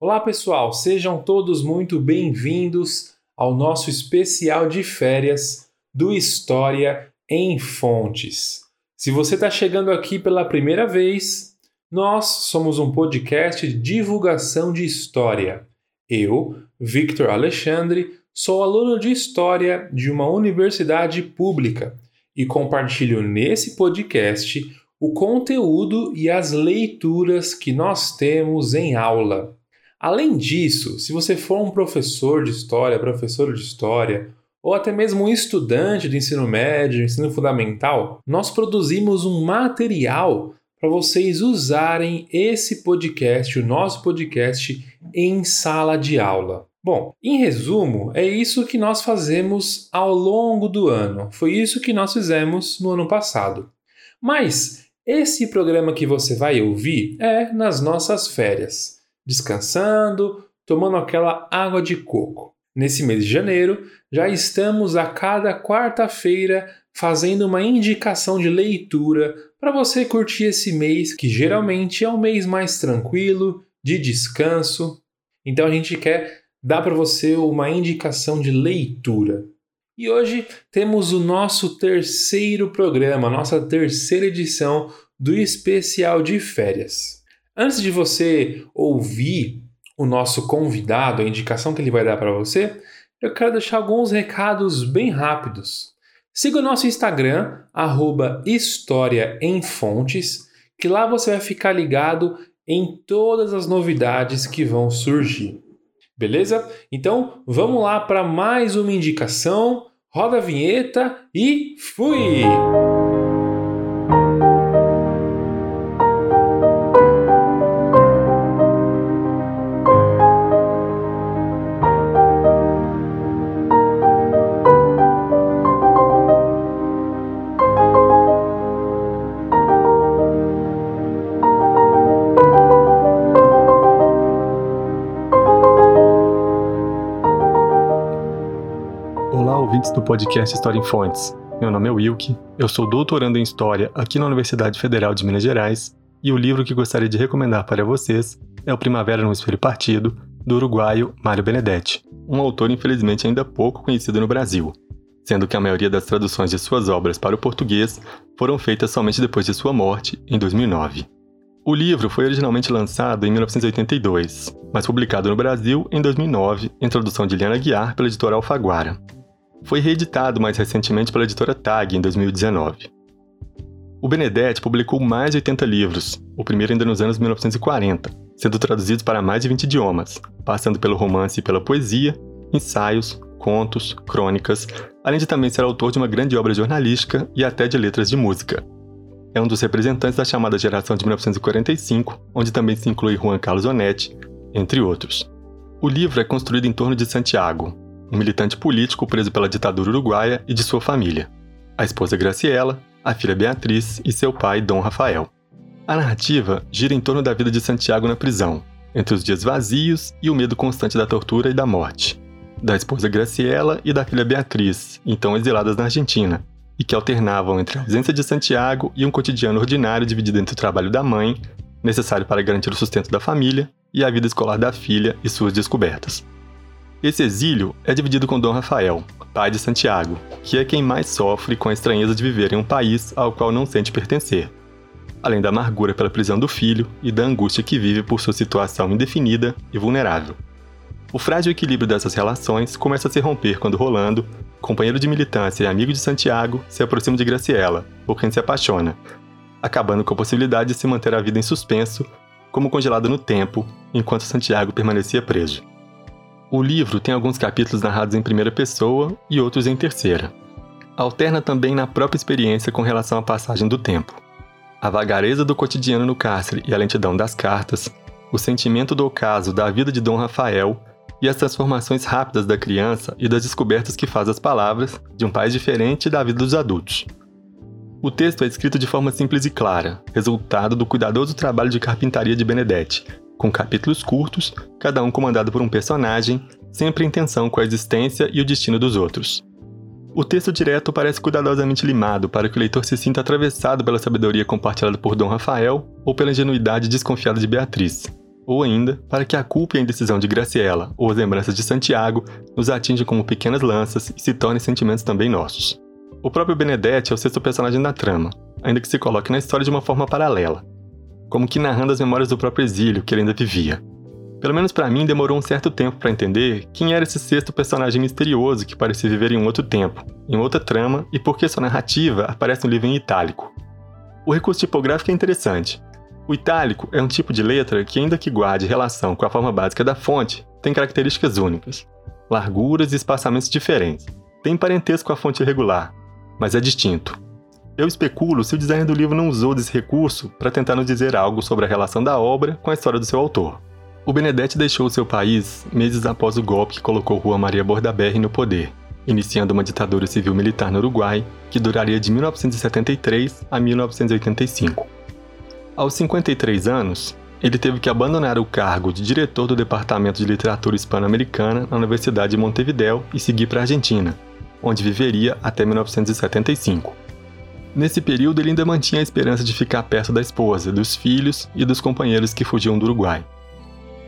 Olá pessoal, sejam todos muito bem-vindos ao nosso especial de férias do História em Fontes. Se você está chegando aqui pela primeira vez, nós somos um podcast de divulgação de história. Eu, Victor Alexandre, sou aluno de História de uma universidade pública e compartilho nesse podcast o conteúdo e as leituras que nós temos em aula. Além disso, se você for um professor de história, professor de história, ou até mesmo um estudante de ensino médio, ensino fundamental, nós produzimos um material para vocês usarem esse podcast, o nosso podcast, em sala de aula. Bom, em resumo, é isso que nós fazemos ao longo do ano. Foi isso que nós fizemos no ano passado. Mas esse programa que você vai ouvir é nas nossas férias, descansando, tomando aquela água de coco. Nesse mês de janeiro, já estamos a cada quarta-feira fazendo uma indicação de leitura para você curtir esse mês, que geralmente é um mês mais tranquilo, de descanso. Então a gente quer dar para você uma indicação de leitura. E hoje temos o nosso terceiro programa, nossa terceira edição do especial de férias. Antes de você ouvir o nosso convidado, a indicação que ele vai dar para você, eu quero deixar alguns recados bem rápidos. Siga o nosso Instagram, arroba que lá você vai ficar ligado em todas as novidades que vão surgir. Beleza? Então vamos lá para mais uma indicação. Roda a vinheta e fui! Ouvintes do podcast História em Fontes. Meu nome é Wilke, eu sou doutorando em História aqui na Universidade Federal de Minas Gerais e o livro que gostaria de recomendar para vocês é O Primavera no Espelho Partido, do uruguaio Mário Benedetti, um autor infelizmente ainda pouco conhecido no Brasil, sendo que a maioria das traduções de suas obras para o português foram feitas somente depois de sua morte, em 2009. O livro foi originalmente lançado em 1982, mas publicado no Brasil em 2009 em tradução de Liana Guiar pela editora Alfaguara. Foi reeditado mais recentemente pela editora Tag em 2019. O Benedetti publicou mais de 80 livros, o primeiro ainda nos anos 1940, sendo traduzidos para mais de 20 idiomas, passando pelo romance e pela poesia, ensaios, contos, crônicas, além de também ser autor de uma grande obra jornalística e até de letras de música. É um dos representantes da chamada geração de 1945, onde também se inclui Juan Carlos Onetti, entre outros. O livro é construído em torno de Santiago, um militante político preso pela ditadura uruguaia e de sua família, a esposa Graciela, a filha Beatriz e seu pai Dom Rafael. A narrativa gira em torno da vida de Santiago na prisão, entre os dias vazios e o medo constante da tortura e da morte, da esposa Graciela e da filha Beatriz, então exiladas na Argentina, e que alternavam entre a ausência de Santiago e um cotidiano ordinário dividido entre o trabalho da mãe, necessário para garantir o sustento da família, e a vida escolar da filha e suas descobertas. Esse exílio é dividido com Dom Rafael, pai de Santiago, que é quem mais sofre com a estranheza de viver em um país ao qual não sente pertencer, além da amargura pela prisão do filho e da angústia que vive por sua situação indefinida e vulnerável. O frágil equilíbrio dessas relações começa a se romper quando Rolando, companheiro de militância e amigo de Santiago, se aproxima de Graciela, por quem se apaixona, acabando com a possibilidade de se manter a vida em suspenso, como congelado no tempo, enquanto Santiago permanecia preso. O livro tem alguns capítulos narrados em primeira pessoa e outros em terceira. Alterna também na própria experiência com relação à passagem do tempo. A vagareza do cotidiano no cárcere e a lentidão das cartas, o sentimento do ocaso da vida de Dom Rafael e as transformações rápidas da criança e das descobertas que faz as palavras de um país diferente da vida dos adultos. O texto é escrito de forma simples e clara, resultado do cuidadoso trabalho de carpintaria de Benedetti, com capítulos curtos, cada um comandado por um personagem, sempre em tensão com a existência e o destino dos outros. O texto direto parece cuidadosamente limado para que o leitor se sinta atravessado pela sabedoria compartilhada por Dom Rafael ou pela ingenuidade desconfiada de Beatriz, ou ainda para que a culpa e a indecisão de Graciela ou as lembranças de Santiago nos atinjam como pequenas lanças e se tornem sentimentos também nossos. O próprio Benedetti é o sexto personagem da trama, ainda que se coloque na história de uma forma paralela, como que narrando as memórias do próprio exílio que ele ainda vivia. Pelo menos para mim demorou um certo tempo para entender quem era esse sexto personagem misterioso que parecia viver em um outro tempo, em outra trama e por que sua narrativa aparece no livro em itálico. O recurso tipográfico é interessante. O itálico é um tipo de letra que, ainda que guarde relação com a forma básica da fonte, tem características únicas, larguras e espaçamentos diferentes. Tem parentesco com a fonte irregular, mas é distinto. Eu especulo se o designer do livro não usou desse recurso para tentar nos dizer algo sobre a relação da obra com a história do seu autor. O Benedetti deixou seu país meses após o golpe que colocou Rua Maria Bordaberry no poder, iniciando uma ditadura civil-militar no Uruguai que duraria de 1973 a 1985. Aos 53 anos, ele teve que abandonar o cargo de diretor do Departamento de Literatura Hispano-Americana na Universidade de Montevideo e seguir para a Argentina, onde viveria até 1975. Nesse período, ele ainda mantinha a esperança de ficar perto da esposa, dos filhos e dos companheiros que fugiam do Uruguai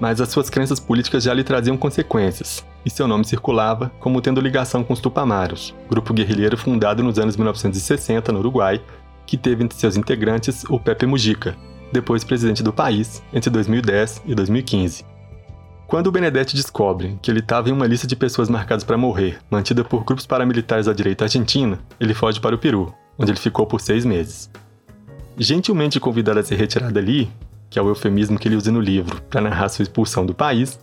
mas as suas crenças políticas já lhe traziam consequências, e seu nome circulava como tendo ligação com os Tupamaros, grupo guerrilheiro fundado nos anos 1960 no Uruguai, que teve entre seus integrantes o Pepe Mujica, depois presidente do país entre 2010 e 2015. Quando o Benedetti descobre que ele estava em uma lista de pessoas marcadas para morrer, mantida por grupos paramilitares da direita argentina, ele foge para o Peru, onde ele ficou por seis meses. Gentilmente convidado a ser retirado dali, que é o eufemismo que ele usa no livro para narrar sua expulsão do país,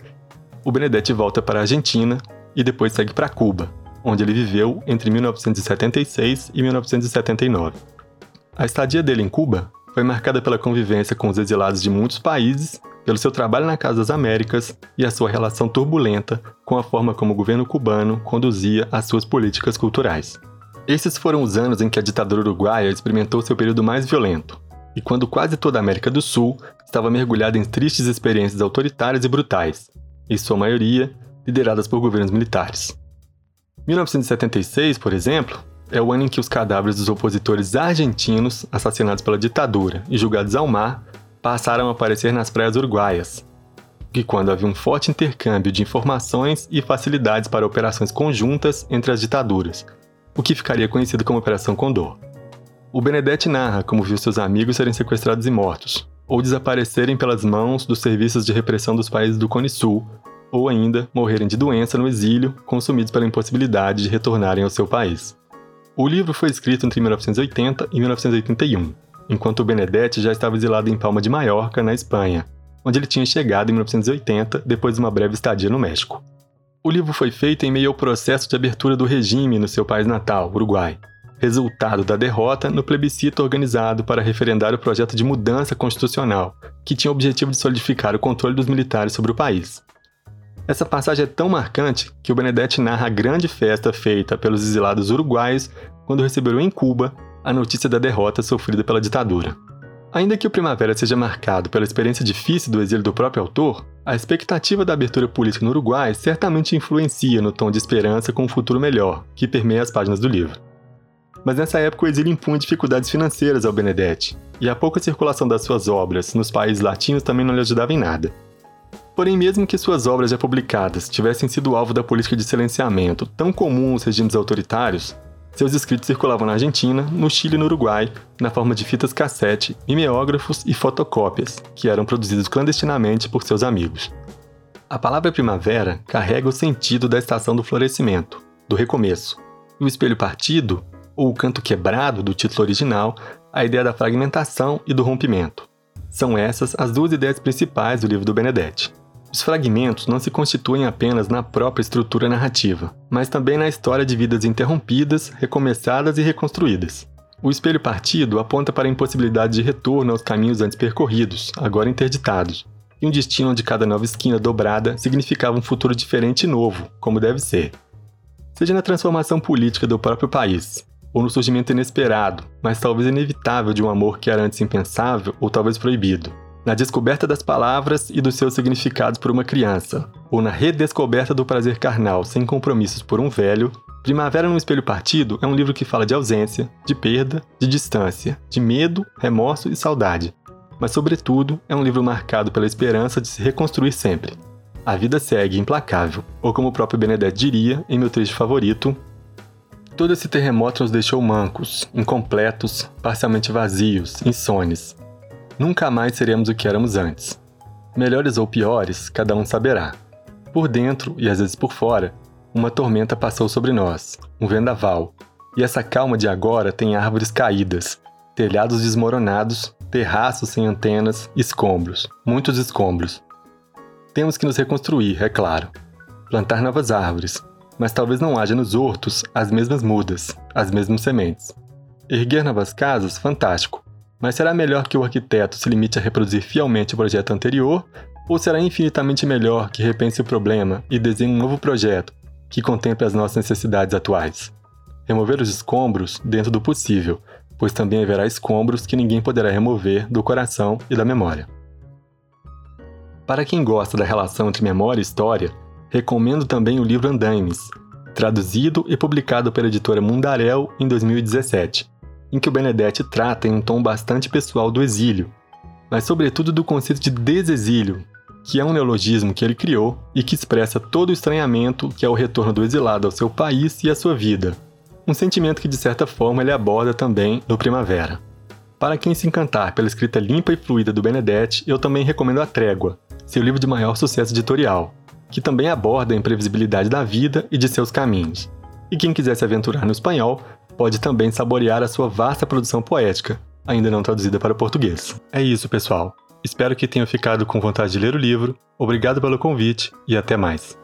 o Benedetti volta para a Argentina e depois segue para Cuba, onde ele viveu entre 1976 e 1979. A estadia dele em Cuba foi marcada pela convivência com os exilados de muitos países, pelo seu trabalho na Casa das Américas e a sua relação turbulenta com a forma como o governo cubano conduzia as suas políticas culturais. Esses foram os anos em que a ditadura uruguaia experimentou seu período mais violento, e quando quase toda a América do Sul estava mergulhada em tristes experiências autoritárias e brutais, em sua maioria lideradas por governos militares. 1976, por exemplo, é o ano em que os cadáveres dos opositores argentinos assassinados pela ditadura e julgados ao mar passaram a aparecer nas praias uruguaias, e quando havia um forte intercâmbio de informações e facilidades para operações conjuntas entre as ditaduras, o que ficaria conhecido como Operação Condor. O Benedetti narra como viu seus amigos serem sequestrados e mortos, ou desaparecerem pelas mãos dos serviços de repressão dos países do Cone Sul, ou ainda morrerem de doença no exílio, consumidos pela impossibilidade de retornarem ao seu país. O livro foi escrito entre 1980 e 1981, enquanto o Benedetti já estava exilado em Palma de Maiorca, na Espanha, onde ele tinha chegado em 1980 depois de uma breve estadia no México. O livro foi feito em meio ao processo de abertura do regime no seu país natal, Uruguai, resultado da derrota no plebiscito organizado para referendar o projeto de mudança constitucional, que tinha o objetivo de solidificar o controle dos militares sobre o país. Essa passagem é tão marcante que o Benedetti narra a grande festa feita pelos exilados uruguaios quando receberam em Cuba a notícia da derrota sofrida pela ditadura. Ainda que o Primavera seja marcado pela experiência difícil do exílio do próprio autor, a expectativa da abertura política no Uruguai certamente influencia no tom de esperança com um futuro melhor, que permeia as páginas do livro mas nessa época o exílio impunha dificuldades financeiras ao Benedetti, e a pouca circulação das suas obras nos países latinos também não lhe ajudava em nada. Porém, mesmo que suas obras já publicadas tivessem sido alvo da política de silenciamento tão comum aos regimes autoritários, seus escritos circulavam na Argentina, no Chile e no Uruguai, na forma de fitas cassete, mimeógrafos e fotocópias, que eram produzidos clandestinamente por seus amigos. A palavra primavera carrega o sentido da estação do florescimento, do recomeço, e o espelho partido ou o canto quebrado do título original, a ideia da fragmentação e do rompimento. São essas as duas ideias principais do livro do Benedetti. Os fragmentos não se constituem apenas na própria estrutura narrativa, mas também na história de vidas interrompidas, recomeçadas e reconstruídas. O espelho partido aponta para a impossibilidade de retorno aos caminhos antes percorridos, agora interditados, e um destino onde cada nova esquina dobrada significava um futuro diferente e novo, como deve ser. Seja na transformação política do próprio país, ou no surgimento inesperado, mas talvez inevitável de um amor que era antes impensável ou talvez proibido, na descoberta das palavras e dos seus significados por uma criança, ou na redescoberta do prazer carnal sem compromissos por um velho, Primavera num Espelho Partido é um livro que fala de ausência, de perda, de distância, de medo, remorso e saudade. mas, sobretudo, é um livro marcado pela esperança de se reconstruir sempre. A vida segue implacável, ou como o próprio Benedetti diria em meu trecho favorito, Todo esse terremoto nos deixou mancos, incompletos, parcialmente vazios, insones. Nunca mais seremos o que éramos antes. Melhores ou piores, cada um saberá. Por dentro e às vezes por fora, uma tormenta passou sobre nós, um vendaval. E essa calma de agora tem árvores caídas, telhados desmoronados, terraços sem antenas, escombros, muitos escombros. Temos que nos reconstruir, é claro. Plantar novas árvores, mas talvez não haja nos hortos as mesmas mudas, as mesmas sementes. Erguer novas casas, fantástico, mas será melhor que o arquiteto se limite a reproduzir fielmente o projeto anterior, ou será infinitamente melhor que repense o problema e desenhe um novo projeto que contemple as nossas necessidades atuais? Remover os escombros dentro do possível, pois também haverá escombros que ninguém poderá remover do coração e da memória. Para quem gosta da relação entre memória e história, recomendo também o livro Andaimes, traduzido e publicado pela editora Mundarel em 2017, em que o Benedetti trata em um tom bastante pessoal do exílio, mas sobretudo do conceito de desexílio, que é um neologismo que ele criou e que expressa todo o estranhamento que é o retorno do exilado ao seu país e à sua vida, um sentimento que de certa forma ele aborda também no Primavera. Para quem se encantar pela escrita limpa e fluida do Benedetti, eu também recomendo A Trégua, seu livro de maior sucesso editorial, que também aborda a imprevisibilidade da vida e de seus caminhos. E quem quiser se aventurar no espanhol, pode também saborear a sua vasta produção poética, ainda não traduzida para o português. É isso, pessoal. Espero que tenham ficado com vontade de ler o livro. Obrigado pelo convite e até mais.